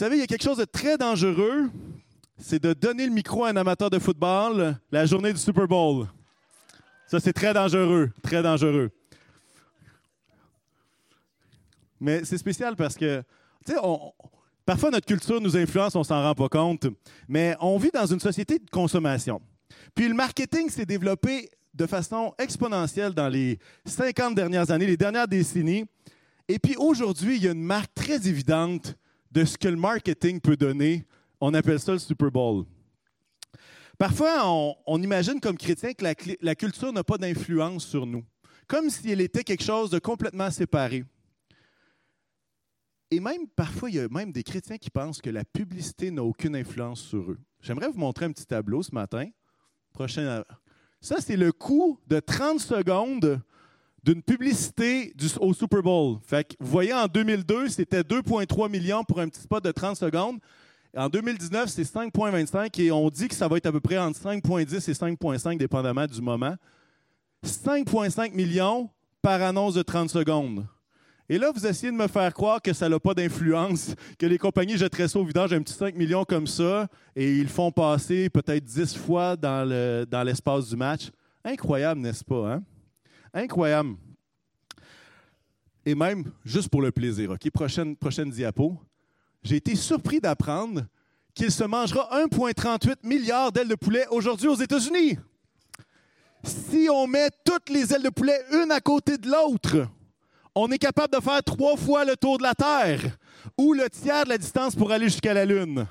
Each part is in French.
savez, il y a quelque chose de très dangereux, c'est de donner le micro à un amateur de football la journée du Super Bowl. Ça, c'est très dangereux, très dangereux. Mais c'est spécial parce que, tu sais, parfois notre culture nous influence, on s'en rend pas compte, mais on vit dans une société de consommation. Puis le marketing s'est développé de façon exponentielle dans les 50 dernières années, les dernières décennies. Et puis aujourd'hui, il y a une marque très évidente de ce que le marketing peut donner. On appelle ça le Super Bowl. Parfois, on, imagine comme chrétien que la, culture n'a pas d'influence sur nous, comme si elle était quelque chose de complètement séparé. Et même parfois, il y a même des chrétiens qui pensent que la publicité n'a aucune influence sur eux. J'aimerais vous montrer un petit tableau ce matin. Prochain. Ça, c'est le coût de 30 secondes d'une publicité au Super Bowl. Fait que, vous voyez, en 2002, c'était 2,3 millions pour un petit spot de 30 secondes. En 2019, c'est 5,25 et on dit que ça va être à peu près entre 5,10 et 5,5 dépendamment du moment. 5,5 millions par annonce de 30 secondes. Et là, vous essayez de me faire croire que ça n'a pas d'influence, que les compagnies jetteraient ça au vidange un petit 5 millions comme ça, et ils font passer peut-être 10 fois dans, l'espace du match. Incroyable, n'est-ce pas? Hein? Incroyable. Et même, juste pour le plaisir, OK? Prochaine, prochaine diapo. J'ai été surpris d'apprendre qu'il se mangera 1,38 milliard d'ailes de poulet aujourd'hui aux États-Unis. Si on met toutes les ailes de poulet une à côté de l'autre, on est capable de faire trois fois le tour de la Terre ou le tiers de la distance pour aller jusqu'à la Lune.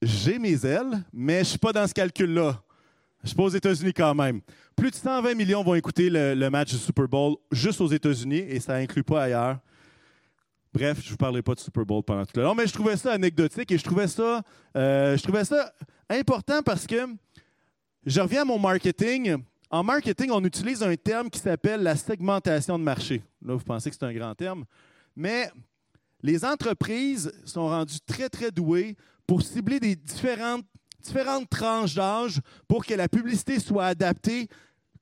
J'ai mes ailes, mais je ne suis pas dans ce calcul-là. Je pas aux États-Unis quand même. Plus de 120 millions vont écouter le, match du Super Bowl juste aux États-Unis et ça n'inclut pas ailleurs. Bref, je ne vous parlerai pas de Super Bowl pendant tout le long, mais je trouvais ça anecdotique et je trouvais ça, euh, je trouvais ça important parce que je reviens à mon marketing. En marketing, on utilise un terme qui s'appelle la segmentation de marché. Là, vous pensez que c'est un grand terme. Mais les entreprises sont rendues très, très douées pour cibler des différentes, différentes tranches d'âge pour que la publicité soit adaptée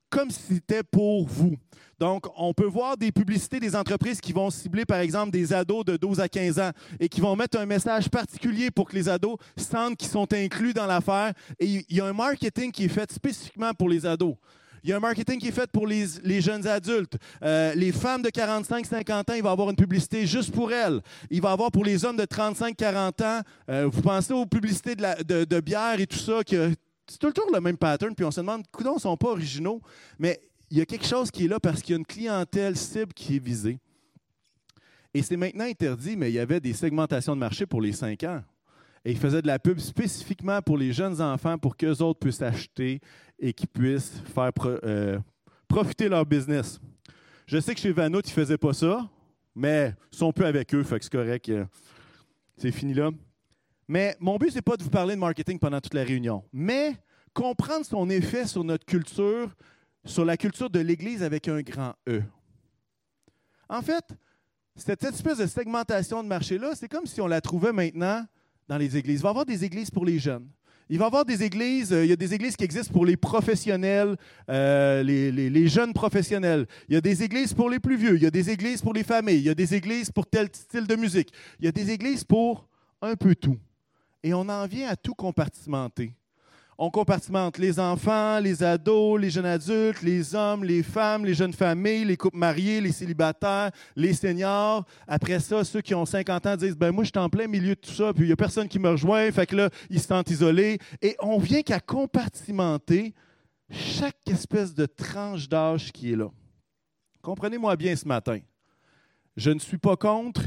comme si c'était pour vous. Donc, on peut voir des publicités des entreprises qui vont cibler, par exemple, des ados de 12 à 15 ans et qui vont mettre un message particulier pour que les ados sentent qu'ils sont inclus dans l'affaire. Et il y a un marketing qui est fait spécifiquement pour les ados. Il y a un marketing qui est fait pour les, jeunes adultes. Euh, les femmes de 45-50 ans, il va avoir une publicité juste pour elles. Il va avoir pour les hommes de 35-40 ans, euh, vous pensez aux publicités de, bière et tout ça, que c'est toujours le même pattern, puis on se demande, coudons, ils ne sont pas originaux, mais il y a quelque chose qui est là parce qu'il y a une clientèle cible qui est visée. Et c'est maintenant interdit, mais il y avait des segmentations de marché pour les 5 ans. Et ils faisaient de la pub spécifiquement pour les jeunes enfants pour qu'eux autres puissent acheter et qu'ils puissent faire euh, profiter leur business. Je sais que chez Vanout, ils ne faisaient pas ça, mais ils sont peu avec eux, c'est correct. Euh, c'est fini là. Mais mon but, ce n'est pas de vous parler de marketing pendant toute la réunion, mais comprendre son effet sur notre culture, sur la culture de l'Église avec un grand E. En fait, cette espèce de segmentation de marché-là, c'est comme si on la trouvait maintenant dans les églises. Il va y avoir des églises pour les jeunes. Il va y avoir des églises, euh, il y a des églises qui existent pour les professionnels, euh, les, jeunes professionnels. Il y a des églises pour les plus vieux, il y a des églises pour les familles, il y a des églises pour tel style de musique. Il y a des églises pour un peu tout. Et on en vient à tout compartimenter on compartimente les enfants, les ados, les jeunes adultes, les hommes, les femmes, les jeunes familles, les couples mariés, les célibataires, les seniors. Après ça, ceux qui ont 50 ans disent ben moi je suis en plein milieu de tout ça, puis il n'y a personne qui me rejoint, fait que là ils se sentent isolés et on vient qu'à compartimenter chaque espèce de tranche d'âge qui est là. Comprenez-moi bien ce matin. Je ne suis pas contre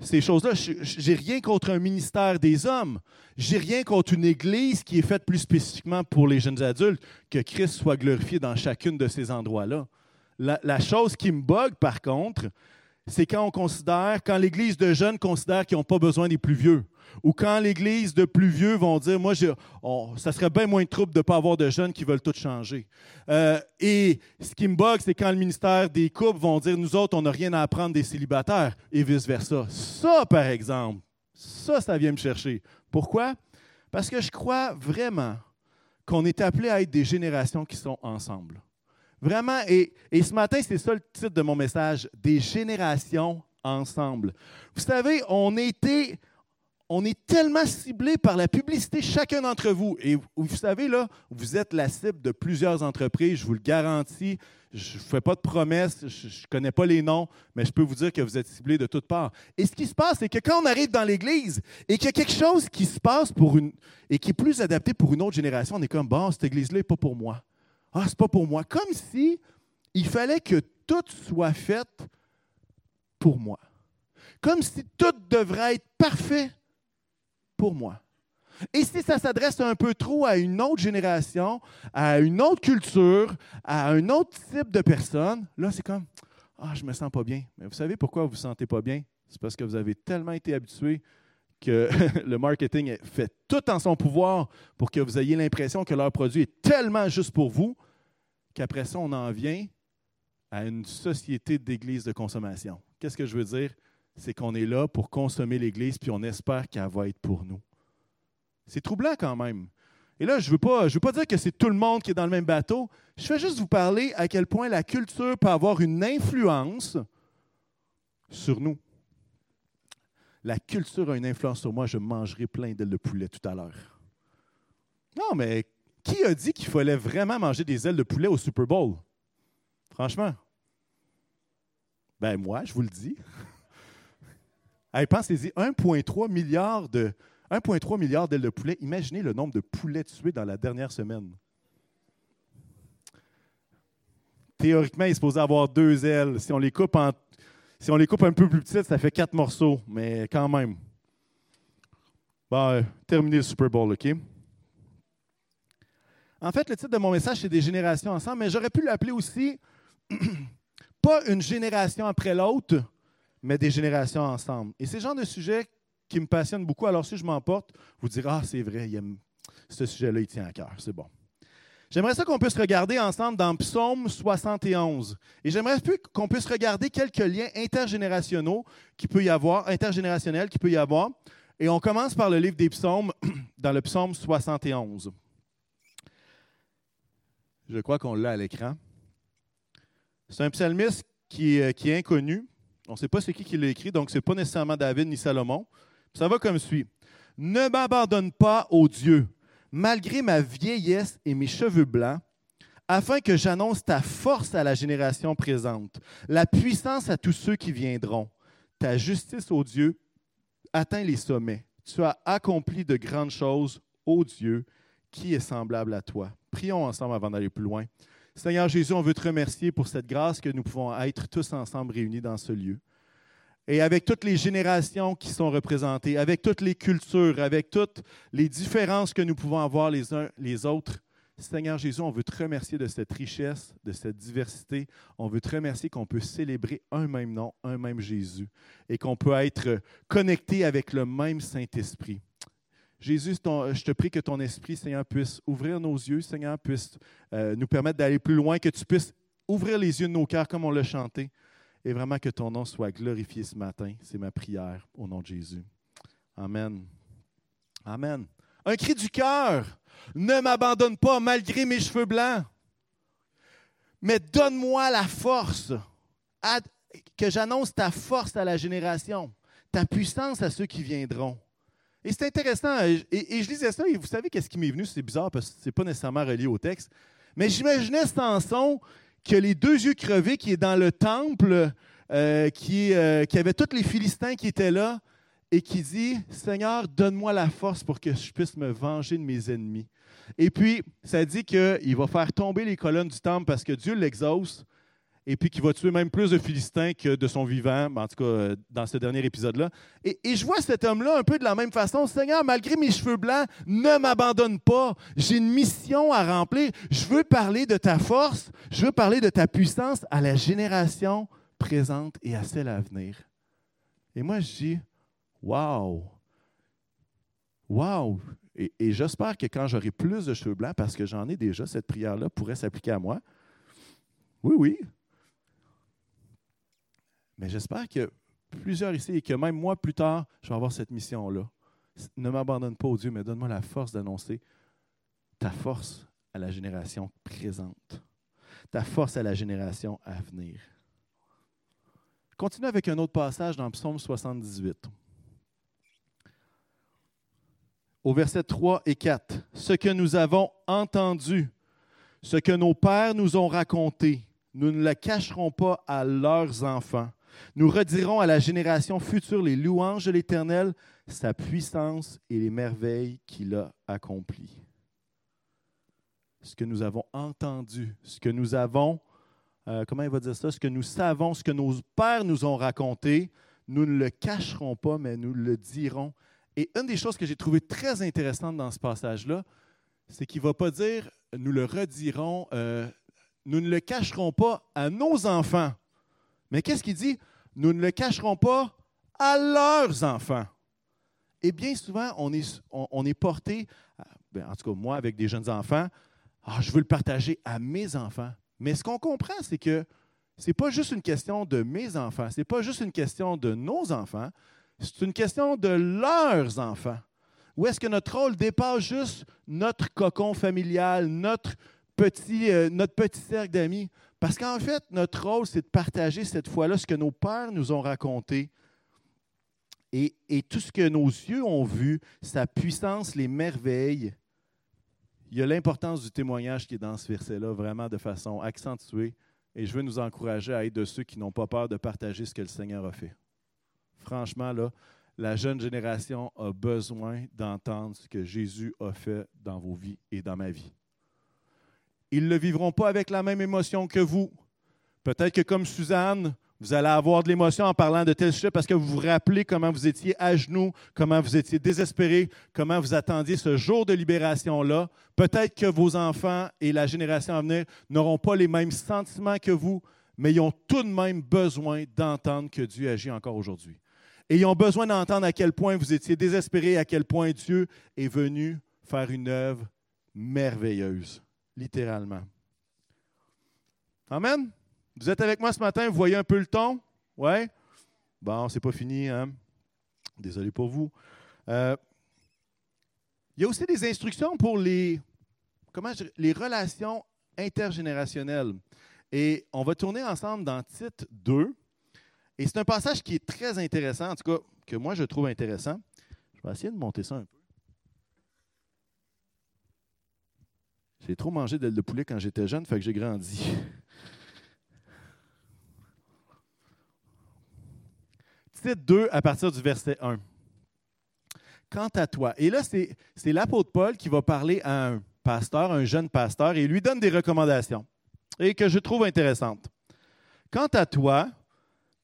ces choses-là. J'ai rien contre un ministère des hommes. J'ai rien contre une église qui est faite plus spécifiquement pour les jeunes adultes, que Christ soit glorifié dans chacune de ces endroits-là. La, la, chose qui me bug, par contre, c'est quand on considère, quand l'église de jeunes considère qu'ils n'ont pas besoin des plus vieux ou quand l'Église de plus vieux vont dire, moi, ça serait bien moins de trouble de ne pas avoir de jeunes qui veulent tout changer. Euh, et ce qui me bug, c'est quand le ministère des couples vont dire, nous autres, on n'a rien à apprendre des célibataires, et vice-versa. Ça, par exemple, ça, ça vient me chercher. Pourquoi? Parce que je crois vraiment qu'on est appelé à être des générations qui sont ensemble. Vraiment, et, et ce matin, c'est ça le titre de mon message, des générations ensemble. Vous savez, on était on est tellement ciblé par la publicité, chacun d'entre vous. Et vous savez, là, vous êtes la cible de plusieurs entreprises, je vous le garantis. Je ne fais pas de promesses, je ne connais pas les noms, mais je peux vous dire que vous êtes ciblé de toutes parts. Et ce qui se passe, c'est que quand on arrive dans l'Église et qu'il y a quelque chose qui se passe pour une, et qui est plus adapté pour une autre génération, on est comme, bon, cette Église-là n'est pas pour moi. Ah, c'est pas pour moi. Comme si il fallait que tout soit fait pour moi. Comme si tout devrait être parfait pour moi. Et si ça s'adresse un peu trop à une autre génération, à une autre culture, à un autre type de personne, là, c'est comme Ah, je me sens pas bien. Mais vous savez pourquoi vous ne vous sentez pas bien? C'est parce que vous avez tellement été habitué que le marketing fait tout en son pouvoir pour que vous ayez l'impression que leur produit est tellement juste pour vous qu'après ça, on en vient à une société d'église de consommation. Qu'est-ce que je veux dire? C'est qu'on est là pour consommer l'Église, puis on espère qu'elle va être pour nous. C'est troublant quand même. Et là, je ne veux, pas, veux pas dire que c'est tout le monde qui est dans le même bateau. Je vais juste vous parler à quel point la culture peut avoir une influence sur nous. La culture a une influence sur moi. Je mangerai plein d'ailes de poulet tout à l'heure. Non, mais qui a dit qu'il fallait vraiment manger des ailes de poulet au Super Bowl? Franchement. Ben moi, je vous le dis. pensez-y, 1,3 milliard de 1,3 milliard d'ailes de poulet. Imaginez le nombre de poulets tués dans la dernière semaine. Théoriquement, il est supposé avoir deux ailes. Si on les coupe, en, si on les coupe un peu plus petites, ça fait quatre morceaux, mais quand même. Bon, terminé le Super Bowl, OK? En fait, le titre de mon message, c'est Des générations ensemble, mais j'aurais pu l'appeler aussi Pas une génération après l'autre, mais des générations ensemble. Et c'est le genre de sujet qui me passionne beaucoup. Alors, si je m'emporte, vous direz Ah, c'est vrai, ce sujet-là, il tient à cœur. C'est bon. J'aimerais ça qu'on puisse regarder ensemble dans Psaume 71. Et j'aimerais qu'on puisse regarder quelques liens intergénérationnels qui peut y avoir, intergénérationnels qui peut y avoir. Et on commence par le livre des psaumes, dans le psaume 71. Je crois qu'on l'a à l'écran. C'est un psalmiste qui est inconnu, on ne sait pas c'est qui qui l'a écrit, donc ce n'est pas nécessairement David ni Salomon. Ça va comme suit. Ne m'abandonne pas, ô Dieu, malgré ma vieillesse et mes cheveux blancs, afin que j'annonce ta force à la génération présente, la puissance à tous ceux qui viendront. Ta justice, ô Dieu, atteint les sommets. Tu as accompli de grandes choses, ô Dieu, qui est semblable à toi. Prions ensemble avant d'aller plus loin. Seigneur Jésus, on veut te remercier pour cette grâce que nous pouvons être tous ensemble réunis dans ce lieu. Et avec toutes les générations qui sont représentées, avec toutes les cultures, avec toutes les différences que nous pouvons avoir les uns les autres, Seigneur Jésus, on veut te remercier de cette richesse, de cette diversité. On veut te remercier qu'on peut célébrer un même nom, un même Jésus, et qu'on peut être connecté avec le même Saint-Esprit. Jésus, je te prie que ton esprit, Seigneur, puisse ouvrir nos yeux, Seigneur, puisse euh, nous permettre d'aller plus loin, que tu puisses ouvrir les yeux de nos cœurs comme on l'a chanté, et vraiment que ton nom soit glorifié ce matin. C'est ma prière au nom de Jésus. Amen. Amen. Un cri du cœur. Ne m'abandonne pas malgré mes cheveux blancs, mais donne-moi la force, que j'annonce ta force à la génération, ta puissance à ceux qui viendront. Et c'est intéressant. Et, je lisais ça, et vous savez qu'est-ce qui m'est venu? C'est bizarre parce que ce n'est pas nécessairement relié au texte. Mais j'imaginais Samson que les deux yeux crevés qui est dans le temple, euh, qui, euh, qui avait tous les Philistins qui étaient là, et qui dit Seigneur, donne-moi la force pour que je puisse me venger de mes ennemis. Et puis, ça dit qu'il va faire tomber les colonnes du temple parce que Dieu l'exauce et puis qui va tuer même plus de Philistins que de son vivant, en tout cas euh, dans ce dernier épisode-là. Et, je vois cet homme-là un peu de la même façon. Seigneur, malgré mes cheveux blancs, ne m'abandonne pas. J'ai une mission à remplir. Je veux parler de ta force, je veux parler de ta puissance à la génération présente et à celle à venir. Et moi, je dis, wow! Wow! Et j'espère que quand j'aurai plus de cheveux blancs, parce que j'en ai déjà, cette prière-là pourrait s'appliquer à moi. Oui, oui, mais j'espère que plusieurs ici et que même moi, plus tard, je vais avoir cette mission-là. Ne m'abandonne pas au Dieu, mais donne-moi la force d'annoncer ta force à la génération présente, ta force à la génération à venir. Continue avec un autre passage dans Psaume 78. Au verset 3 et 4. Ce que nous avons entendu, ce que nos pères nous ont raconté, nous ne le cacherons pas à leurs enfants. Nous redirons à la génération future les louanges de l'Éternel, sa puissance et les merveilles qu'il a accomplies. Ce que nous avons entendu, ce que nous avons euh, comment il va dire ça, ce que nous savons, ce que nos pères nous ont raconté, nous ne le cacherons pas, mais nous le dirons. Et une des choses que j'ai trouvées très intéressantes dans ce passage-là, c'est qu'il ne va pas dire nous le redirons, euh, nous ne le cacherons pas à nos enfants. Mais qu'est-ce qu'il dit? Nous ne le cacherons pas à leurs enfants. Et bien souvent, on est, porté, ben, en tout cas moi avec des jeunes enfants, ah, je veux le partager à mes enfants. Mais ce qu'on comprend, c'est que ce n'est pas juste une question de mes enfants, ce n'est pas juste une question de nos enfants, c'est une question de leurs enfants. Ou est-ce que notre rôle dépasse juste notre cocon familial, notre petit, euh, notre petit cercle d'amis? Parce qu'en fait, notre rôle, c'est de partager cette fois-là ce que nos pères nous ont raconté. Et, tout ce que nos yeux ont vu, sa puissance, les merveilles, il y a l'importance du témoignage qui est dans ce verset-là, vraiment de façon accentuée. Et je veux nous encourager à être de ceux qui n'ont pas peur de partager ce que le Seigneur a fait. Franchement, la jeune génération a besoin d'entendre ce que Jésus a fait dans vos vies et dans ma vie. Ils ne le vivront pas avec la même émotion que vous. Peut-être que comme Suzanne, vous allez avoir de l'émotion en parlant de tel sujet parce que vous vous rappelez comment vous étiez à genoux, comment vous étiez désespéré, comment vous attendiez ce jour de libération-là. Peut-être que vos enfants et la génération à venir n'auront pas les mêmes sentiments que vous, mais ils ont tout de même besoin d'entendre que Dieu agit encore aujourd'hui. Et ils ont besoin d'entendre à quel point vous étiez désespéré, à quel point Dieu est venu faire une œuvre merveilleuse, littéralement. Amen? Vous êtes avec moi ce matin, vous voyez un peu le ton? Oui? Bon, c'est pas fini, hein? Désolé pour vous. Euh, il y a aussi des instructions pour les, comment les relations intergénérationnelles. Et on va tourner ensemble dans Tite 2. Et c'est un passage qui est très intéressant, en tout cas, que moi je trouve intéressant. Je vais essayer de monter ça un peu. J'ai trop mangé de poulet quand j'étais jeune, fait que j'ai grandi. Tite 2 à partir du verset 1. Quant à toi, et là, c'est l'apôtre Paul qui va parler à un pasteur, un jeune pasteur, et il lui donne des recommandations, et que je trouve intéressantes. Quant à toi,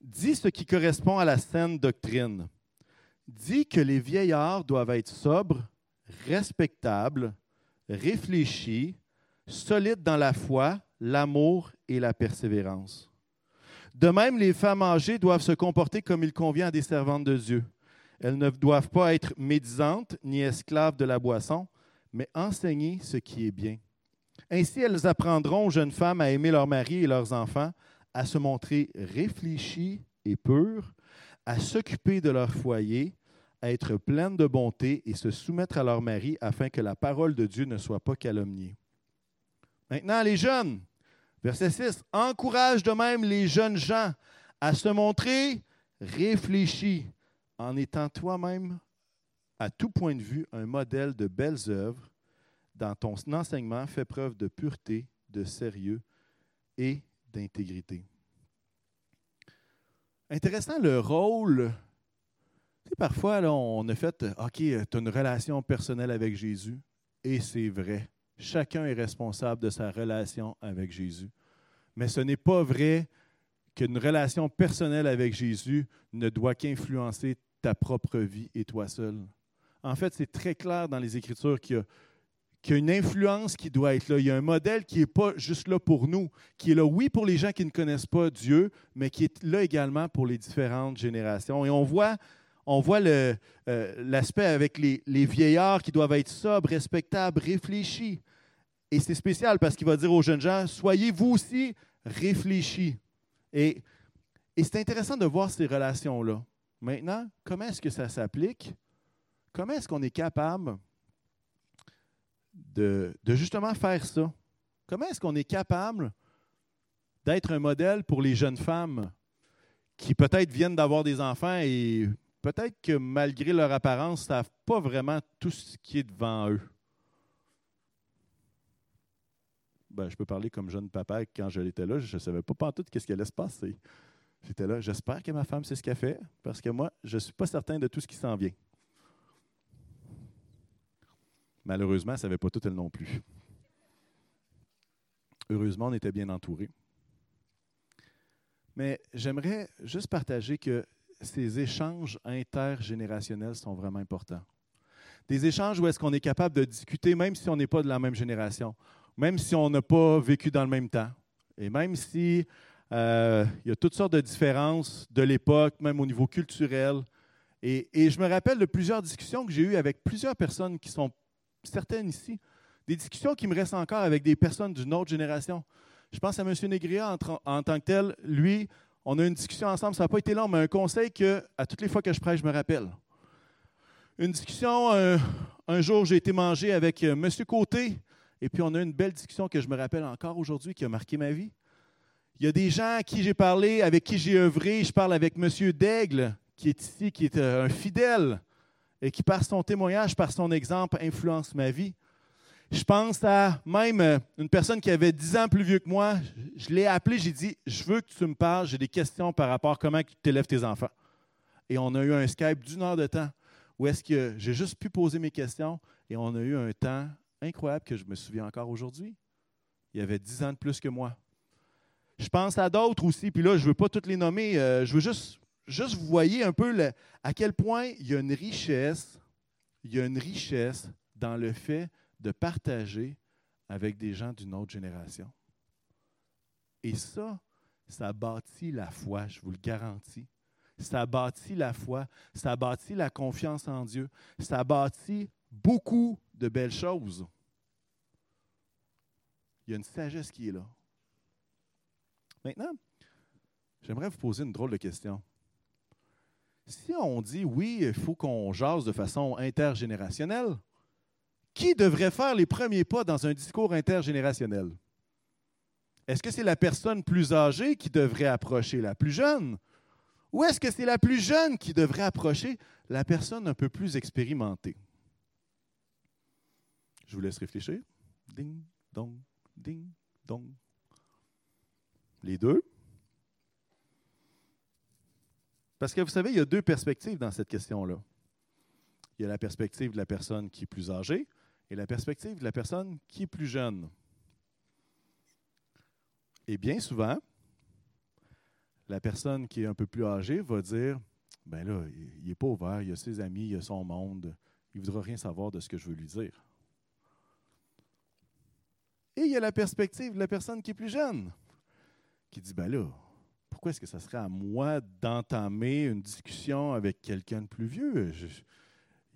dis ce qui correspond à la saine doctrine. Dis que les vieillards doivent être sobres, respectables, réfléchis, solides dans la foi, l'amour et la persévérance. De même, les femmes âgées doivent se comporter comme il convient à des servantes de Dieu. Elles ne doivent pas être médisantes ni esclaves de la boisson, mais enseigner ce qui est bien. Ainsi, elles apprendront aux jeunes femmes à aimer leur mari et leurs enfants, à se montrer réfléchies et pures, à s'occuper de leur foyer, être pleines de bonté et se soumettre à leur mari afin que la parole de Dieu ne soit pas calomniée. Maintenant, les jeunes, Verset 6, encourage de même les jeunes gens à se montrer réfléchis en étant toi-même, à tout point de vue, un modèle de belles œuvres. Dans ton enseignement, fais preuve de pureté, de sérieux et d'intégrité. Intéressant le rôle. Parfois, on a fait OK, tu as une relation personnelle avec Jésus, et c'est vrai. Chacun est responsable de sa relation avec Jésus. Mais ce n'est pas vrai qu'une relation personnelle avec Jésus ne doit qu'influencer ta propre vie et toi seul. En fait, c'est très clair dans les Écritures qu'il y, a, une influence qui doit être là. Il y a un modèle qui n'est pas juste là pour nous, qui est là, oui, pour les gens qui ne connaissent pas Dieu, mais qui est là également pour les différentes générations. Et on voit, on voit euh, l'aspect avec les, vieillards qui doivent être sobres, respectables, réfléchis. Et c'est spécial parce qu'il va dire aux jeunes gens, soyez vous aussi réfléchis. Et, c'est intéressant de voir ces relations-là. Maintenant, comment est-ce que ça s'applique? Comment est-ce qu'on est capable de, justement faire ça? Comment est-ce qu'on est capable d'être un modèle pour les jeunes femmes qui peut-être viennent d'avoir des enfants et peut-être que malgré leur apparence, ne savent pas vraiment tout ce qui est devant eux. Ben, je peux parler comme jeune papa. Quand je l'étais là, je ne savais pas tout ce qui allait se passer. J'étais là, j'espère que ma femme sait ce qu'elle fait, parce que moi, je ne suis pas certain de tout ce qui s'en vient. Malheureusement, elle ne savait pas tout elle non plus. Heureusement, on était bien entourés. Mais j'aimerais juste partager que ces échanges intergénérationnels sont vraiment importants. Des échanges où est-ce qu'on est capable de discuter, même si on n'est pas de la même génération, même si on n'a pas vécu dans le même temps, et même si euh, il y a toutes sortes de différences de l'époque, même au niveau culturel. Et, je me rappelle de plusieurs discussions que j'ai eues avec plusieurs personnes qui sont certaines ici, des discussions qui me restent encore avec des personnes d'une autre génération. Je pense à M. Négria en, tant que tel. Lui, on a une discussion ensemble, ça n'a pas été long, mais un conseil que, à toutes les fois que je prêche, je me rappelle. Une discussion, un jour, j'ai été manger avec euh, M. Côté, et puis on a une belle discussion que je me rappelle encore aujourd'hui, qui a marqué ma vie. Il y a des gens à qui j'ai parlé, avec qui j'ai œuvré. Je parle avec M. Daigle, qui est ici, qui est euh, un fidèle, et qui, par son témoignage, par son exemple, influence ma vie. Je pense à même euh, une personne qui avait 10 ans plus vieux que moi. Je l'ai appelé, j'ai dit Je veux que tu me parles, j'ai des questions par rapport à comment tu élèves tes enfants. Et on a eu un Skype d'une heure de temps où est-ce que j'ai juste pu poser mes questions et on a eu un temps incroyable que je me souviens encore aujourd'hui. Il y avait 10 ans de plus que moi. Je pense à d'autres aussi, puis là, je ne veux pas toutes les nommer, euh, je veux juste, juste vous voyez un peu à quel point il y a une richesse, il y a une richesse dans le fait de partager avec des gens d'une autre génération. Et ça, ça bâtit la foi, je vous le garantis. Ça bâtit la foi, ça bâtit la confiance en Dieu, ça bâtit beaucoup de belles choses. Il y a une sagesse qui est là. Maintenant, j'aimerais vous poser une drôle de question. Si on dit oui, il faut qu'on jase de façon intergénérationnelle, qui devrait faire les premiers pas dans un discours intergénérationnel? Est-ce que c'est la personne plus âgée qui devrait approcher la plus jeune? Ou est-ce que c'est la plus jeune qui devrait approcher la personne un peu plus expérimentée? Je vous laisse réfléchir. Ding, dong, ding, dong. Les deux? Parce que vous savez, il y a deux perspectives dans cette question-là. Il y a la perspective de la personne qui est plus âgée, et la perspective de la personne qui est plus jeune. Et bien souvent, la personne qui est un peu plus âgée va dire Ben là, il n'est pas ouvert, il a ses amis, il a son monde, il ne voudra rien savoir de ce que je veux lui dire. Et il y a la perspective de la personne qui est plus jeune, qui dit Ben là, pourquoi est-ce que ça serait à moi d'entamer une discussion avec quelqu'un de plus vieux?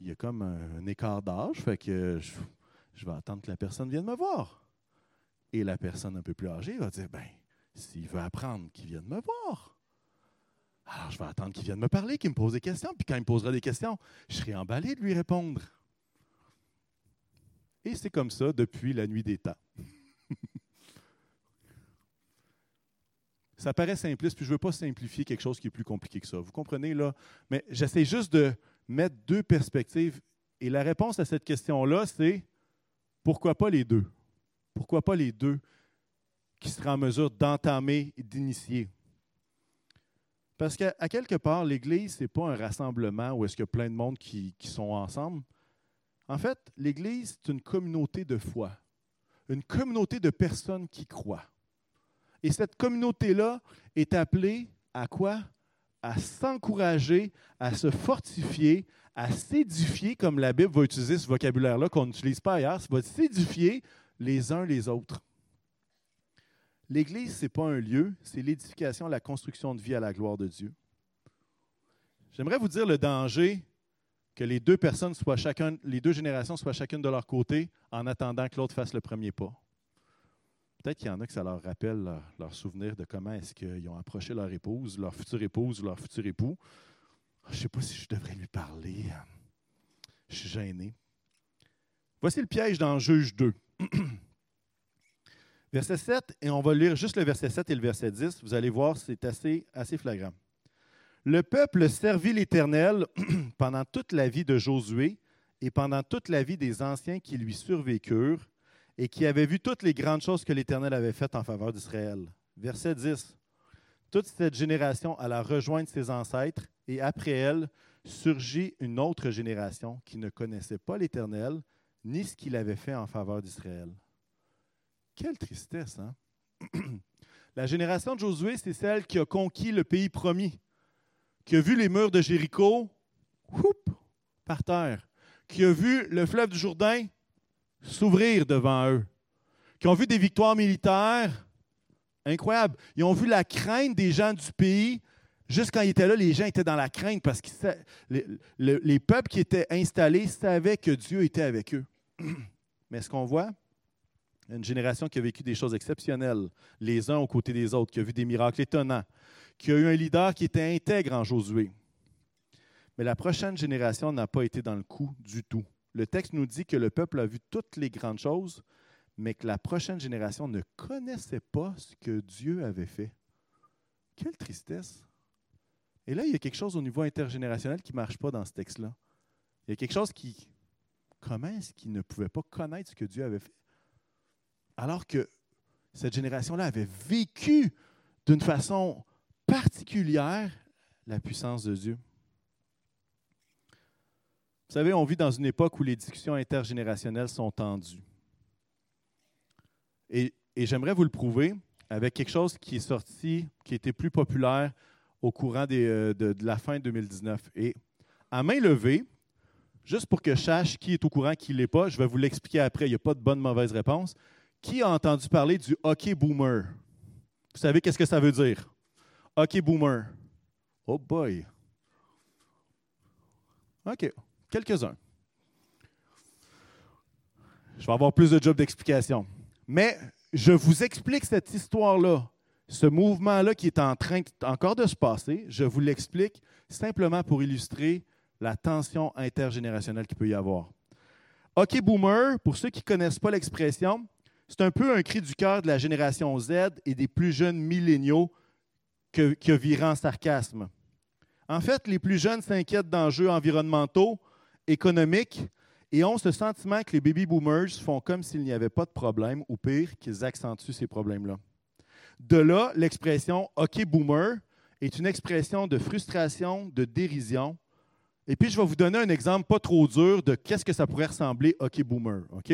Il y a comme un, écart d'âge, fait que je, vais attendre que la personne vienne me voir. Et la personne un peu plus âgée va dire, ben, s'il veut apprendre, qu'il vienne me voir. Alors, je vais attendre qu'il vienne me parler, qu'il me pose des questions, puis quand il me posera des questions, je serai emballé de lui répondre. Et c'est comme ça depuis la nuit des temps. ça paraît simpliste, puis je ne veux pas simplifier quelque chose qui est plus compliqué que ça. Vous comprenez, là? Mais j'essaie juste de mettre deux perspectives. Et la réponse à cette question-là, c'est pourquoi pas les deux? Pourquoi pas les deux qui seraient en mesure d'entamer et d'initier? Parce qu'à quelque part, l'Église, ce n'est pas un rassemblement où est-ce qu'il y a plein de monde qui, qui sont ensemble. En fait, l'Église, c'est une communauté de foi, une communauté de personnes qui croient. Et cette communauté-là est appelée à quoi? À s'encourager, à se fortifier, à s'édifier, comme la Bible va utiliser ce vocabulaire-là qu'on n'utilise pas ailleurs, ça va s'édifier les uns les autres. L'Église, ce n'est pas un lieu, c'est l'édification, la construction de vie à la gloire de Dieu. J'aimerais vous dire le danger que les deux personnes soient les deux générations soient chacune de leur côté en attendant que l'autre fasse le premier pas. Peut-être qu'il y en a que ça leur rappelle leur, souvenir de comment est-ce qu'ils ont approché leur épouse, leur future épouse ou leur futur époux. Je ne sais pas si je devrais lui parler. Je suis gêné. Voici le piège dans Juge 2. verset 7, et on va lire juste le verset 7 et le verset 10. Vous allez voir, c'est assez, assez flagrant. Le peuple servit l'Éternel pendant toute la vie de Josué et pendant toute la vie des anciens qui lui survécurent et qui avaient vu toutes les grandes choses que l'Éternel avait faites en faveur d'Israël. Verset 10. Toute cette génération alla rejoindre ses ancêtres et après elle surgit une autre génération qui ne connaissait pas l'Éternel ni ce qu'il avait fait en faveur d'Israël. Quelle tristesse, hein? La génération de Josué, c'est celle qui a conquis le pays promis, qui a vu les murs de Jéricho par terre, qui a vu le fleuve du Jourdain s'ouvrir devant eux, qui ont vu des victoires militaires incroyables. Ils ont vu la crainte des gens du pays. Juste quand ils étaient là, les gens étaient dans la crainte parce que les, les peuples qui étaient installés savaient que Dieu était avec eux. Mais ce qu'on voit, une génération qui a vécu des choses exceptionnelles, les uns aux côtés des autres, qui a vu des miracles étonnants, qui a eu un leader qui était intègre en Josué. Mais la prochaine génération n'a pas été dans le coup du tout. Le texte nous dit que le peuple a vu toutes les grandes choses, mais que la prochaine génération ne connaissait pas ce que Dieu avait fait. Quelle tristesse. Et là, il y a quelque chose au niveau intergénérationnel qui ne marche pas dans ce texte-là. Il y a quelque chose qui... Comment est-ce qu'ils ne pouvaient pas connaître ce que Dieu avait fait? alors que cette génération-là avait vécu d'une façon particulière la puissance de Dieu. Vous savez, on vit dans une époque où les discussions intergénérationnelles sont tendues. Et, j'aimerais vous le prouver avec quelque chose qui est sorti, qui était plus populaire au courant euh, de, la fin 2019. Et à main levée, juste pour que je sache qui est au courant, qui ne l'est pas, je vais vous l'expliquer après. Il n'y a pas de bonne mauvaise réponse. Qui a entendu parler du hockey boomer? Vous savez qu'est-ce que ça veut dire? Hockey boomer. Oh boy. OK. Quelques-uns. Je vais avoir plus de job d'explication. Mais je vous explique cette histoire-là, ce mouvement-là qui est en train encore de se passer. Je vous l'explique simplement pour illustrer la tension intergénérationnelle qu'il peut y avoir. Hockey boomer, pour ceux qui ne connaissent pas l'expression, c'est un peu un cri du cœur de la génération Z et des plus jeunes milléniaux que, que en sarcasme. En fait, les plus jeunes s'inquiètent d'enjeux environnementaux, économiques, et ont ce sentiment que les baby boomers font comme s'il n'y avait pas de problème, ou pire, qu'ils accentuent ces problèmes-là. De là, l'expression OK boomer est une expression de frustration, de dérision. Et puis, je vais vous donner un exemple pas trop dur de qu'est-ce que ça pourrait ressembler OK boomer. OK?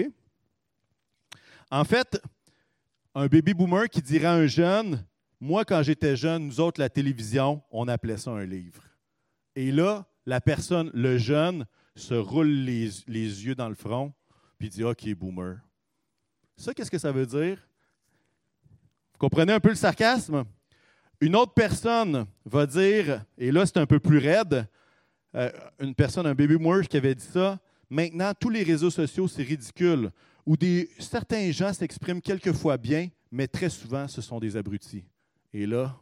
En fait, un baby boomer qui dirait à un jeune, moi quand j'étais jeune, nous autres, la télévision, on appelait ça un livre. Et là, la personne, le jeune, se roule les, yeux dans le front, puis dit, OK, boomer. Ça, qu'est-ce que ça veut dire? Vous comprenez un peu le sarcasme? Une autre personne va dire, et là c'est un peu plus raide, euh, une personne, un baby boomer qui avait dit ça, maintenant tous les réseaux sociaux, c'est ridicule où des, certains gens s'expriment quelquefois bien, mais très souvent, ce sont des abrutis. Et là,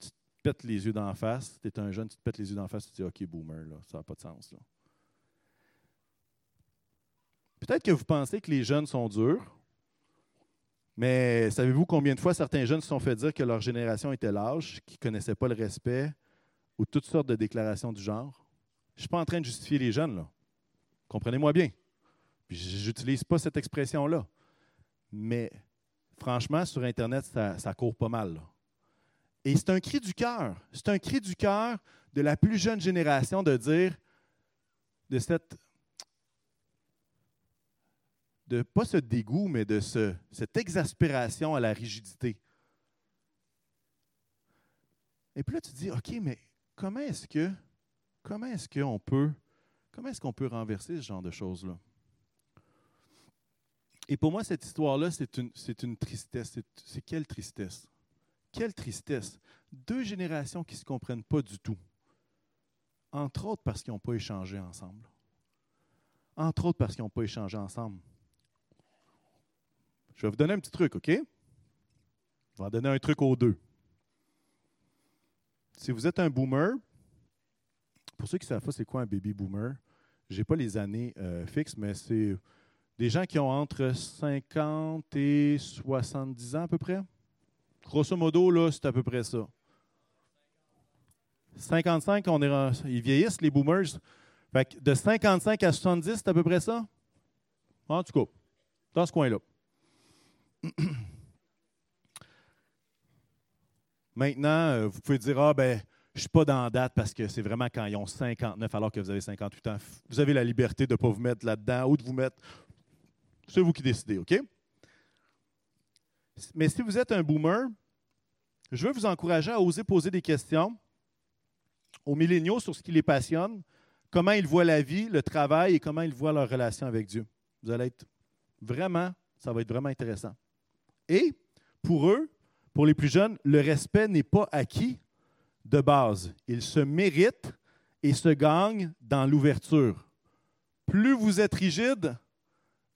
tu te pètes les yeux d'en face. Tu es un jeune, tu te pètes les yeux d'en face, tu te dis OK, boomer, là, ça n'a pas de sens. Peut-être que vous pensez que les jeunes sont durs, mais savez-vous combien de fois certains jeunes se sont fait dire que leur génération était lâche, qu'ils ne connaissaient pas le respect ou toutes sortes de déclarations du genre? Je ne suis pas en train de justifier les jeunes, là. Comprenez-moi bien. Je n'utilise pas cette expression-là. Mais franchement, sur Internet, ça, court pas mal. Et c'est un cri du cœur. C'est un cri du cœur de la plus jeune génération de dire de cette de pas ce dégoût, mais de ce, cette exaspération à la rigidité. Et puis là, tu te dis, OK, mais comment est-ce que comment est-ce qu'on peut comment est-ce qu'on peut renverser ce genre de choses-là? Et pour moi, cette histoire-là, c'est une, une, tristesse. C'est quelle tristesse? Quelle tristesse! Deux générations qui ne se comprennent pas du tout. Entre autres parce qu'ils n'ont pas échangé ensemble. Entre autres parce qu'ils n'ont pas échangé ensemble. Je vais vous donner un petit truc, OK? Je vais en donner un truc aux deux. Si vous êtes un boomer, pour ceux qui ne savent pas c'est quoi un baby boomer, je n'ai pas les années euh, fixes, mais c'est des gens qui ont entre 50 et 70 ans à peu près. Grosso modo, là, c'est à peu près ça. 55, on est, ils vieillissent, les boomers. Fait que de 55 à 70, c'est à peu près ça? En tout cas, dans ce coin-là. Maintenant, euh, vous pouvez dire, ah ben, je ne suis pas dans date parce que c'est vraiment quand ils ont 59 alors que vous avez 58 ans. Vous avez la liberté de ne pas vous mettre là-dedans ou de vous mettre. C'est vous qui décidez, OK? Mais si vous êtes un boomer, je veux vous encourager à oser poser des questions aux milléniaux sur ce qui les passionne, comment ils voient la vie, le travail et comment ils voient leur relation avec Dieu. Vous allez être vraiment, ça va être vraiment intéressant. Et pour eux, pour les plus jeunes, le respect n'est pas acquis de base. Il se mérite et se gagne dans l'ouverture. Plus vous êtes rigide,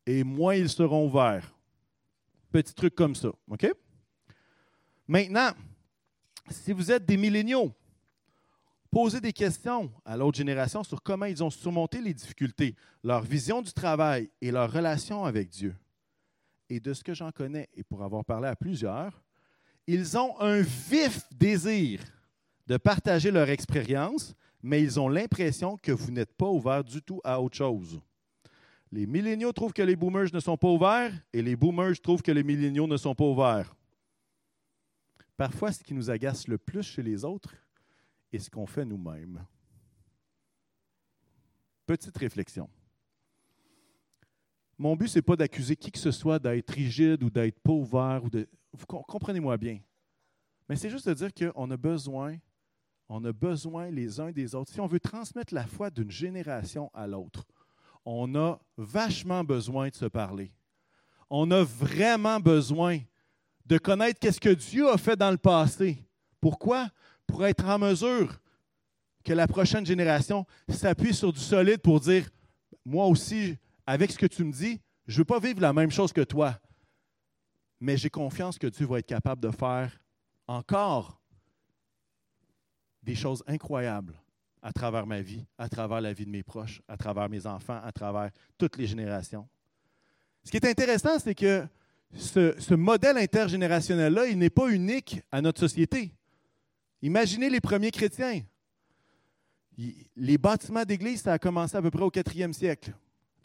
et moins ils seront ouverts. Petit truc comme ça. OK? Maintenant, si vous êtes des milléniaux, posez des questions à l'autre génération sur comment ils ont surmonté les difficultés, leur vision du travail et leur relation avec Dieu. Et de ce que j'en connais, et pour avoir parlé à plusieurs, ils ont un vif désir de partager leur expérience, mais ils ont l'impression que vous n'êtes pas ouvert du tout à autre chose. Les milléniaux trouvent que les boomers ne sont pas ouverts et les boomers trouvent que les milléniaux ne sont pas ouverts. Parfois, ce qui nous agace le plus chez les autres est ce qu'on fait nous-mêmes. Petite réflexion. Mon but, ce n'est pas d'accuser qui que ce soit d'être rigide ou d'être pas ouvert. Ou de... Comprenez-moi bien. Mais c'est juste de dire qu'on a besoin, on a besoin les uns des autres. Si on veut transmettre la foi d'une génération à l'autre, on a vachement besoin de se parler. On a vraiment besoin de connaître qu'est-ce que Dieu a fait dans le passé. Pourquoi? Pour être en mesure que la prochaine génération s'appuie sur du solide pour dire, moi aussi, avec ce que tu me dis, je ne veux pas vivre la même chose que toi, mais j'ai confiance que Dieu va être capable de faire encore des choses incroyables à travers ma vie, à travers la vie de mes proches, à travers mes enfants, à travers toutes les générations. Ce qui est intéressant, c'est que ce, modèle intergénérationnel-là, il n'est pas unique à notre société. Imaginez les premiers chrétiens. Les bâtiments d'église, ça a commencé à peu près au 4e siècle.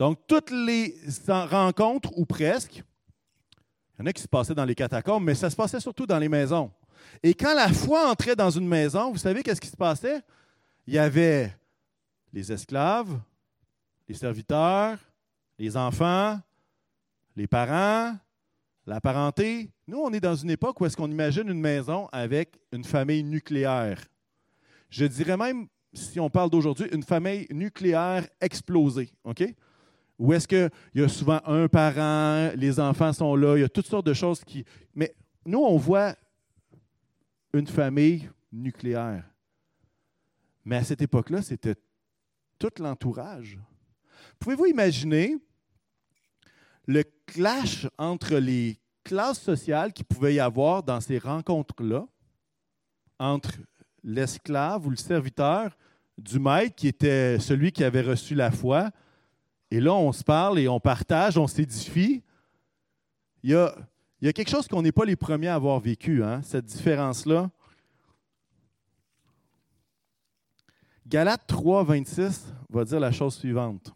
Donc, toutes les rencontres, ou presque, il y en a qui se passaient dans les catacombes, mais ça se passait surtout dans les maisons. Et quand la foi entrait dans une maison, vous savez qu'est-ce qui se passait? Il y avait les esclaves, les serviteurs, les enfants, les parents, la parenté, nous, on est dans une époque où est-ce qu'on imagine une maison avec une famille nucléaire. Je dirais même, si on parle d'aujourd'hui, une famille nucléaire explosée. OK? Où est-ce qu'il y a souvent un parent, les enfants sont là, il y a toutes sortes de choses qui. Mais nous, on voit une famille nucléaire. Mais à cette époque-là, c'était tout l'entourage. Pouvez-vous imaginer le clash entre les classes sociales qu'il pouvait y avoir dans ces rencontres-là, entre l'esclave ou le serviteur du maître qui était celui qui avait reçu la foi. Et là, on se parle et on partage, on s'édifie. Il y a, quelque chose qu'on n'est pas les premiers à avoir vécu, hein, cette différence-là. Galates 3, 26 va dire la chose suivante.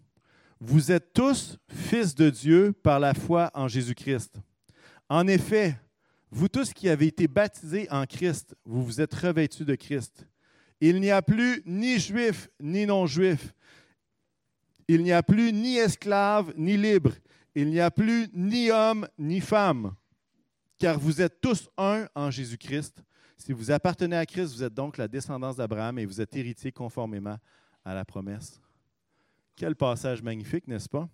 Vous êtes tous fils de Dieu par la foi en Jésus-Christ. En effet, vous tous qui avez été baptisés en Christ, vous vous êtes revêtus de Christ. Il n'y a plus ni juif ni non-juif. Il n'y a plus ni esclave ni libre. Il n'y a plus ni homme ni femme. Car vous êtes tous un en Jésus-Christ. Si vous appartenez à Christ, vous êtes donc la descendance d'Abraham et vous êtes héritier conformément à la promesse. Quel passage magnifique, n'est-ce pas?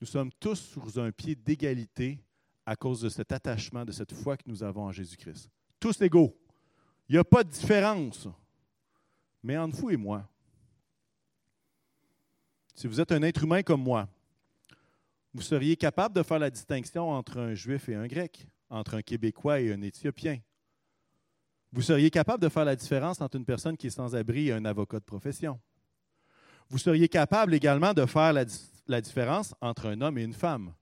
Nous sommes tous sur un pied d'égalité à cause de cet attachement, de cette foi que nous avons en Jésus-Christ. Tous égaux. Il n'y a pas de différence. Mais entre vous et moi, si vous êtes un être humain comme moi, vous seriez capable de faire la distinction entre un juif et un grec, entre un Québécois et un Éthiopien. Vous seriez capable de faire la différence entre une personne qui est sans abri et un avocat de profession vous seriez capable également de faire la, différence entre un homme et une femme.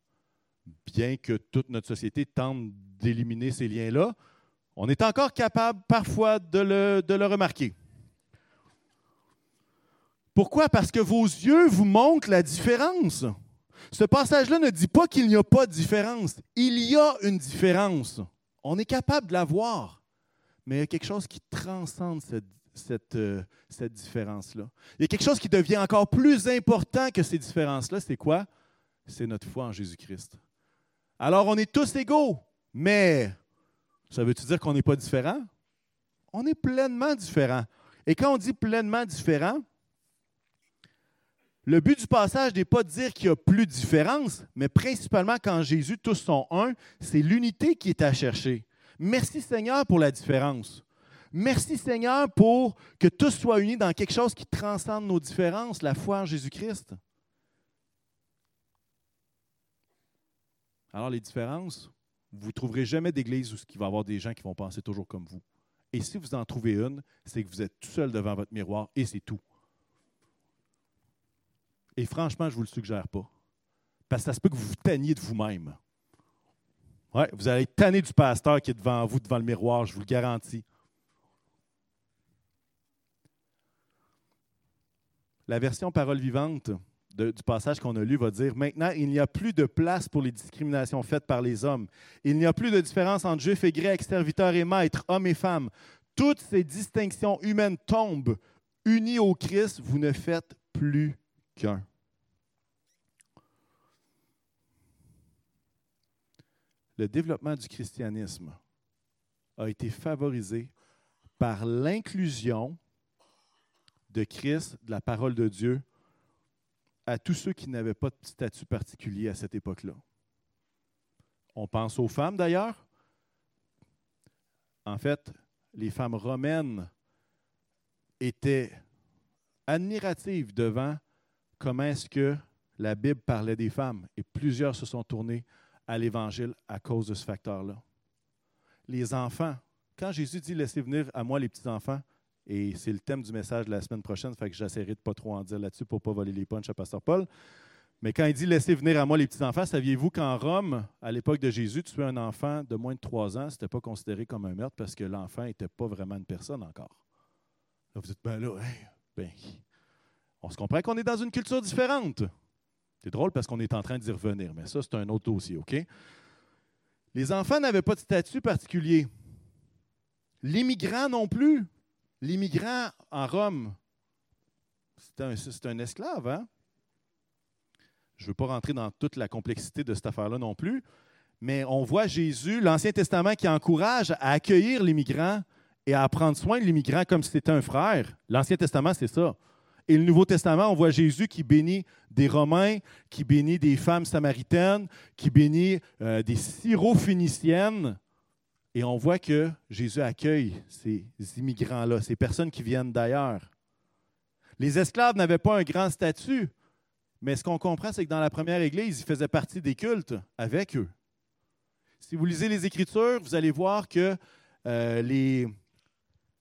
Bien que toute notre société tente d'éliminer ces liens-là, on est encore capable parfois de le, de le remarquer. Pourquoi? Parce que vos yeux vous montrent la différence. Ce passage-là ne dit pas qu'il n'y a pas de différence. Il y a une différence. On est capable de la voir. Mais il y a quelque chose qui transcende euh, cette différence-là. Il y a quelque chose qui devient encore plus important que ces différences-là. C'est quoi? C'est notre foi en Jésus-Christ. Alors, on est tous égaux, mais ça veut-tu dire qu'on n'est pas différent? On est pleinement différent. Et quand on dit pleinement différent, le but du passage n'est pas de dire qu'il y a plus de différence, mais principalement quand Jésus, tous sont un, c'est l'unité qui est à chercher. Merci Seigneur pour la différence. Merci Seigneur pour que tous soient unis dans quelque chose qui transcende nos différences, la foi en Jésus-Christ. Alors les différences, vous ne trouverez jamais d'église où il va y avoir des gens qui vont penser toujours comme vous. Et si vous en trouvez une, c'est que vous êtes tout seul devant votre miroir et c'est tout. Et franchement, je ne vous le suggère pas. Parce que ça se peut que vous vous tanniez de vous-même. Ouais, vous allez tanné du pasteur qui est devant vous, devant le miroir, je vous le garantis. La version parole vivante du passage qu'on a lu va dire Maintenant, il n'y a plus de place pour les discriminations faites par les hommes. Il n'y a plus de différence entre juifs et grecs, serviteurs et maîtres, hommes et femmes. Toutes ces distinctions humaines tombent. Unis au Christ, vous ne faites plus Le développement du christianisme a été favorisé par l'inclusion de Christ, de la parole de Dieu, à tous ceux qui n'avaient pas de statut particulier à cette époque-là. On pense aux femmes d'ailleurs. En fait, les femmes romaines étaient admiratives devant comment est-ce que la Bible parlait des femmes? Et plusieurs se sont tournés à l'Évangile à cause de ce facteur-là. Les enfants, quand Jésus dit laissez venir à moi les petits-enfants, et c'est le thème du message de la semaine prochaine, fait que j'essaierai de pas trop en dire là-dessus pour ne pas voler les punches à Pasteur Paul. Mais quand il dit laissez venir à moi les petits-enfants, saviez-vous qu'en Rome, à l'époque de Jésus, tuer un enfant de moins de trois ans, ce n'était pas considéré comme un meurtre parce que l'enfant n'était pas vraiment une personne encore? Là, vous dites, ben là, ben, on se comprend qu'on est dans une culture différente. C'est drôle parce qu'on est en train d'y revenir, mais ça, c'est un autre dossier, OK? Les enfants n'avaient pas de statut particulier. L'immigrant non plus. L'immigrant en Rome, c'est un, esclave, hein? Je ne veux pas rentrer dans toute la complexité de cette affaire-là non plus, mais on voit Jésus, l'Ancien Testament, qui encourage à accueillir l'immigrant et à prendre soin de l'immigrant comme si c'était un frère. L'Ancien Testament, c'est ça. Et le Nouveau Testament, on voit Jésus qui bénit des Romains, qui bénit des femmes samaritaines, qui bénit euh, des syrophéniciennes. Et on voit que Jésus accueille ces immigrants-là, ces personnes qui viennent d'ailleurs. Les esclaves n'avaient pas un grand statut, mais ce qu'on comprend, c'est que dans la première Église, ils faisaient partie des cultes avec eux. Si vous lisez les Écritures, vous allez voir que euh, les,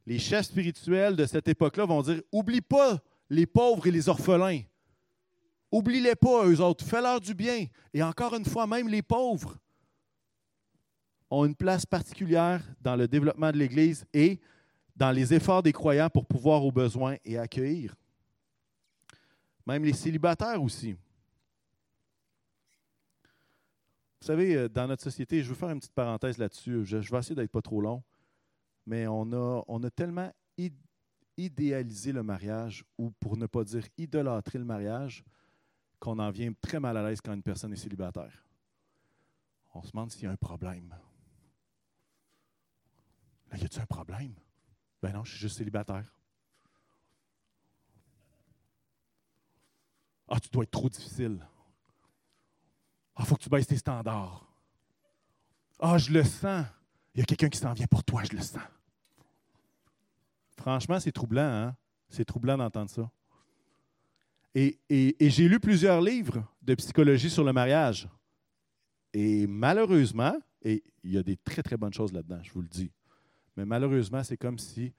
les chefs spirituels de cette époque-là vont dire Oublie pas les pauvres et les orphelins. Oublie-les pas, eux autres. Fais-leur du bien. Et encore une fois, même les pauvres ont une place particulière dans le développement de l'Église et dans les efforts des croyants pour pouvoir aux besoins et accueillir. Même les célibataires aussi. Vous savez, euh, dans notre société, je veux faire une petite parenthèse là-dessus, je, vais essayer d'être pas trop long, mais on a, on a tellement idéalisé le mariage, ou pour ne pas dire idolâtrer le mariage, qu'on en vient très mal à l'aise quand une personne est célibataire. On se demande s'il y a un problème. Là, y a-t-il un problème? Ben non, je suis juste célibataire. Ah, tu dois être trop difficile. Ah, faut que tu baisses tes standards. Ah, je le sens. Il y a quelqu'un qui s'en vient pour toi, je le sens. Franchement, c'est troublant, hein? C'est troublant d'entendre ça. Et, j'ai lu plusieurs livres de psychologie sur le mariage. Et malheureusement, et il y a des très, très bonnes choses là-dedans, je vous le dis. Mais malheureusement, c'est comme si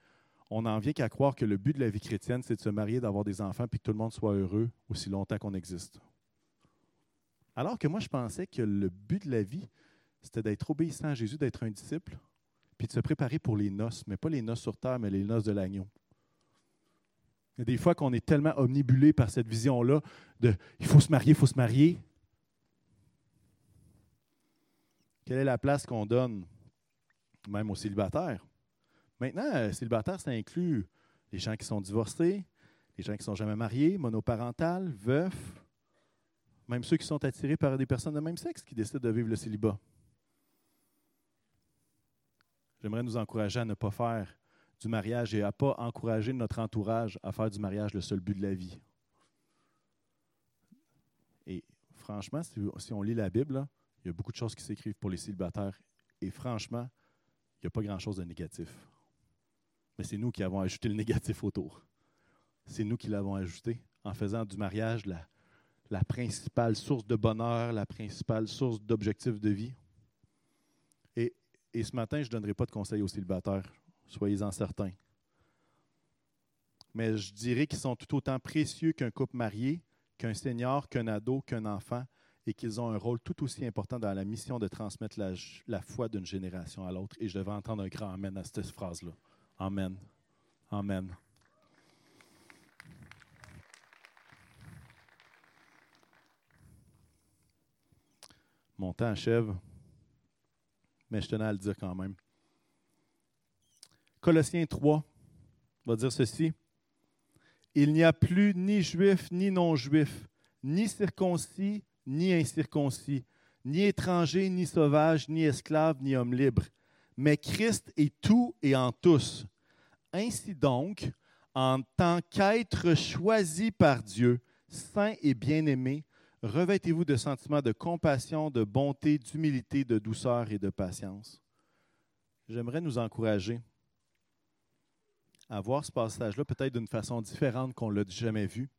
on n'en vient qu'à croire que le but de la vie chrétienne, c'est de se marier, d'avoir des enfants, puis que tout le monde soit heureux aussi longtemps qu'on existe. Alors que moi, je pensais que le but de la vie, c'était d'être obéissant à Jésus, d'être un disciple, puis de se préparer pour les noces, mais pas les noces sur terre, mais les noces de l'agneau. Il y a des fois qu'on est tellement omnibulé par cette vision-là de il faut se marier, il faut se marier. Quelle est la place qu'on donne même aux célibataires? Maintenant, célibataire, ça inclut les gens qui sont divorcés, les gens qui sont jamais mariés, monoparentales, veufs, même ceux qui sont attirés par des personnes de même sexe qui décident de vivre le célibat. J'aimerais nous encourager à ne pas faire du mariage et à ne pas encourager notre entourage à faire du mariage le seul but de la vie. Et franchement, si, on lit la Bible, il y a beaucoup de choses qui s'écrivent pour les célibataires. Et franchement, il n'y a pas grand-chose de négatif. Mais c'est nous qui avons ajouté le négatif autour. C'est nous qui l'avons ajouté en faisant du mariage la, la principale source de bonheur, la principale source d'objectifs de vie. Et, ce matin, je ne donnerai pas de conseils aux célibataires, soyez-en certains. Mais je dirais qu'ils sont tout autant précieux qu'un couple marié, qu'un senior, qu'un ado, qu'un enfant, et qu'ils ont un rôle tout aussi important dans la mission de transmettre la, la foi d'une génération à l'autre. Et je devais entendre un grand Amen à cette phrase-là. Amen. Amen. Mon temps achève, mais je tenais à le dire quand même. Colossiens 3 va dire ceci. Il n'y a plus ni juif ni non-juif, ni circoncis ni incirconcis, ni étranger ni sauvage, ni esclave ni homme libre, mais Christ est tout et en tous. Ainsi donc, en tant qu'être choisi par Dieu, saint et bien-aimé, Revêtez-vous de sentiments de compassion, de bonté, d'humilité, de douceur et de patience. J'aimerais nous encourager à voir ce passage-là peut-être d'une façon différente qu'on ne l'a jamais vu.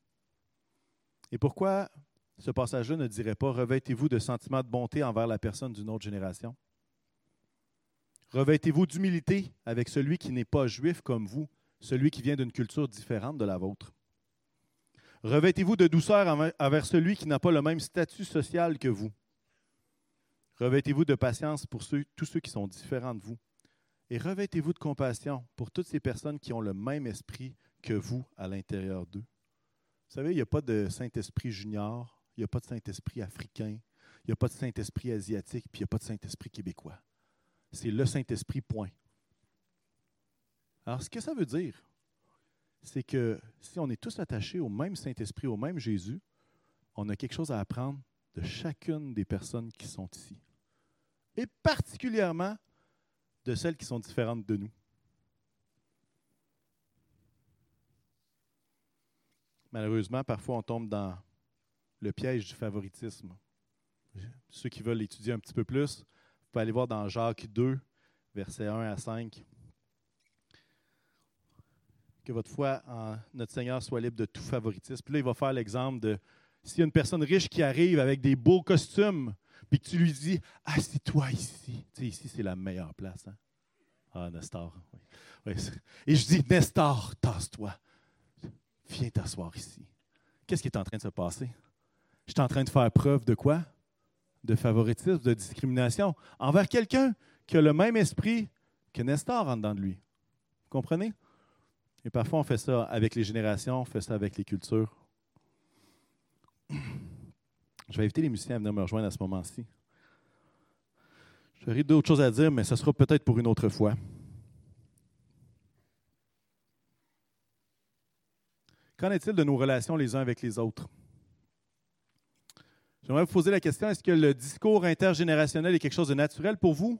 Et pourquoi ce passage-là ne dirait pas Revêtez-vous de sentiments de bonté envers la personne d'une autre génération? Revêtez-vous d'humilité avec celui qui n'est pas juif comme vous, celui qui vient d'une culture différente de la vôtre? Revêtez-vous de douceur envers celui qui n'a pas le même statut social que vous. Revêtez-vous de patience pour tous ceux qui sont différents de vous. Et revêtez-vous de compassion pour toutes ces personnes qui ont le même esprit que vous à l'intérieur d'eux. Vous savez, il n'y a pas de Saint-Esprit junior, il n'y a pas de Saint-Esprit africain, il n'y a pas de Saint-Esprit asiatique, puis il n'y a pas de Saint-Esprit québécois. C'est le Saint-Esprit, point. Alors, ce que ça veut dire, c'est que si on est tous attachés au même Saint-Esprit, au même Jésus, on a quelque chose à apprendre de chacune des personnes qui sont ici. Et particulièrement de celles qui sont différentes de nous. Malheureusement, parfois on tombe dans le piège du favoritisme. Ceux qui veulent étudier un petit peu plus, vous pouvez aller voir dans Jacques 2, versets 1 à 5 que votre foi en notre Seigneur soit libre de tout favoritisme. Puis là, il va faire l'exemple de s'il y a une personne riche qui arrive avec des beaux costumes, puis que tu lui dis Assis-toi ici. Tu sais, ici, c'est la meilleure place. Hein? Ah, Nestor. Et je dis Nestor, tasse-toi. Viens t'asseoir ici. Qu'est-ce qui est en train de se passer? Je suis en train de faire preuve de quoi? De favoritisme, de discrimination envers quelqu'un qui a le même esprit que Nestor en dedans de lui. Vous comprenez? Et parfois, on fait ça avec les générations, on fait ça avec les cultures. Je vais inviter les musiciens à venir me rejoindre à ce moment-ci. J'aurais d'autres choses à dire, mais ce sera peut-être pour une autre fois. Qu'en est-il de nos relations les uns avec les autres? J'aimerais vous poser la question, est-ce que le discours intergénérationnel est quelque chose de naturel pour vous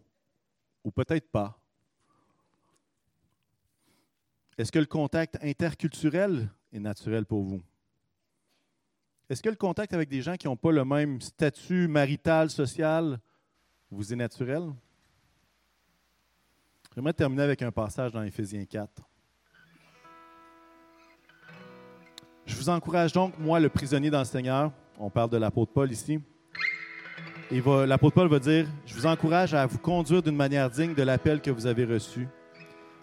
ou peut-être pas? Est-ce que le contact interculturel est naturel pour vous? Est-ce que le contact avec des gens qui n'ont pas le même statut marital, social, vous est naturel? J'aimerais terminer avec un passage dans Éphésiens 4. Je vous encourage donc, moi, le prisonnier dans le Seigneur, on parle de l'apôtre Paul ici, et l'apôtre Paul va dire, je vous encourage à vous conduire d'une manière digne de l'appel que vous avez reçu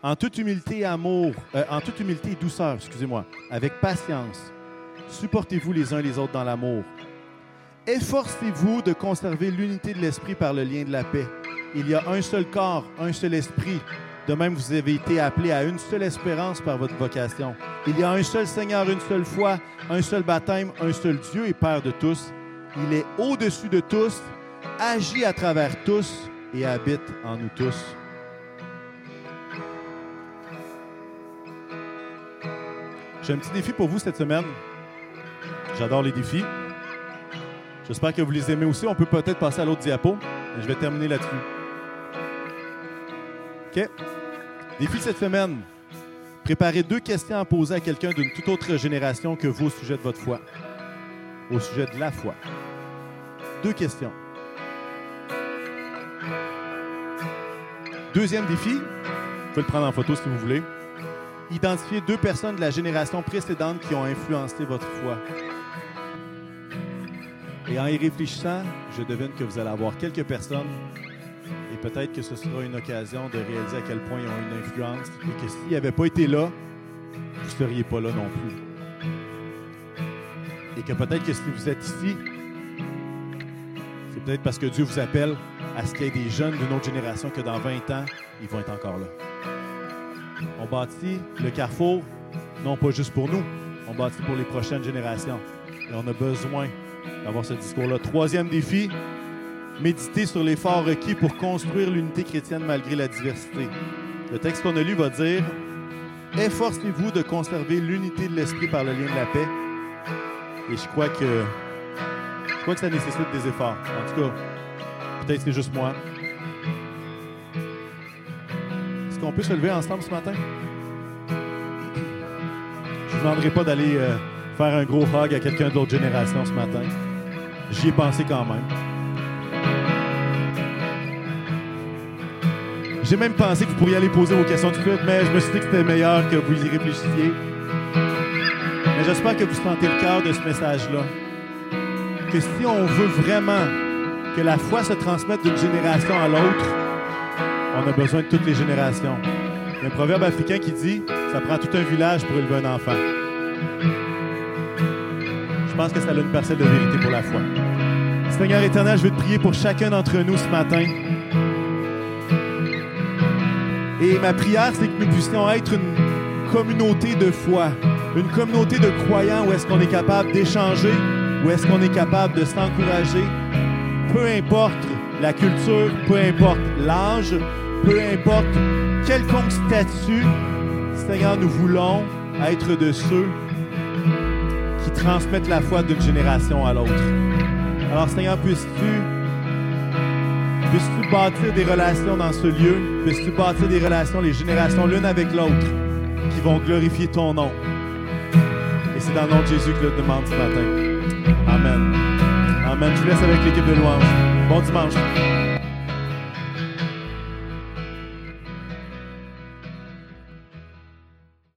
en toute humilité et amour, euh, en toute humilité douceur, excusez-moi, avec patience. Supportez-vous les uns les autres dans l'amour. Efforcez-vous de conserver l'unité de l'esprit par le lien de la paix. Il y a un seul corps, un seul esprit, De même, vous avez été appelés à une seule espérance par votre vocation. Il y a un seul Seigneur, une seule foi, un seul baptême, un seul Dieu et Père de tous. Il est au-dessus de tous, agit à travers tous et habite en nous tous. J'ai un petit défi pour vous cette semaine. J'adore les défis. J'espère que vous les aimez aussi. On peut peut-être passer à l'autre diapo. Je vais terminer là-dessus. OK? Défi cette semaine. Préparez deux questions à poser à quelqu'un d'une toute autre génération que vous au sujet de votre foi. Au sujet de la foi. Deux questions. Deuxième défi, vous pouvez le prendre en photo si vous voulez. Identifiez deux personnes de la génération précédente qui ont influencé votre foi. Et en y réfléchissant, je devine que vous allez avoir quelques personnes et peut-être que ce sera une occasion de réaliser à quel point ils ont une influence et que s'ils n'avaient pas été là, vous ne seriez pas là non plus. Et que peut-être que si vous êtes ici, c'est peut-être parce que Dieu vous appelle à ce qu'il y ait des jeunes d'une autre génération que dans 20 ans, ils vont être encore là. On bâtit le carrefour, non pas juste pour nous, on bâtit pour les prochaines générations. Et on a besoin d'avoir ce discours-là. Troisième défi, méditer sur l'effort requis pour construire l'unité chrétienne malgré la diversité. Le texte qu'on a lu va dire Efforcez-vous de conserver l'unité de l'esprit par le lien de la paix. Et je crois que je crois que ça nécessite des efforts. En tout cas, peut-être c'est juste moi. Est-ce qu'on peut se lever ensemble ce matin? Je ne vous demanderai pas d'aller euh, faire un gros hug à quelqu'un d'autre génération ce matin. J'y ai pensé quand même. J'ai même pensé que vous pourriez aller poser vos questions tout de suite, mais je me suis dit que c'était meilleur que vous y réfléchissiez. Mais j'espère que vous sentez le cœur de ce message-là. Que si on veut vraiment que la foi se transmette d'une génération à l'autre, on a besoin de toutes les générations. Il y a un proverbe africain qui dit Ça prend tout un village pour élever un enfant. Je pense que ça a une parcelle de vérité pour la foi. Seigneur éternel, je veux te prier pour chacun d'entre nous ce matin. Et ma prière, c'est que nous puissions être une communauté de foi, une communauté de croyants où est-ce qu'on est capable d'échanger, où est-ce qu'on est capable de s'encourager, peu importe la culture, peu importe l'âge, peu importe quelconque statut, Seigneur, nous voulons être de ceux qui transmettent la foi d'une génération à l'autre. Alors, Seigneur, puisses-tu Puisses-tu bâtir des relations dans ce lieu? Puisses-tu bâtir des relations, les générations l'une avec l'autre, qui vont glorifier ton nom? Et c'est dans le nom de Jésus que je le demande ce matin. Amen. Amen. Je vous laisse avec l'équipe de louange. Bon dimanche.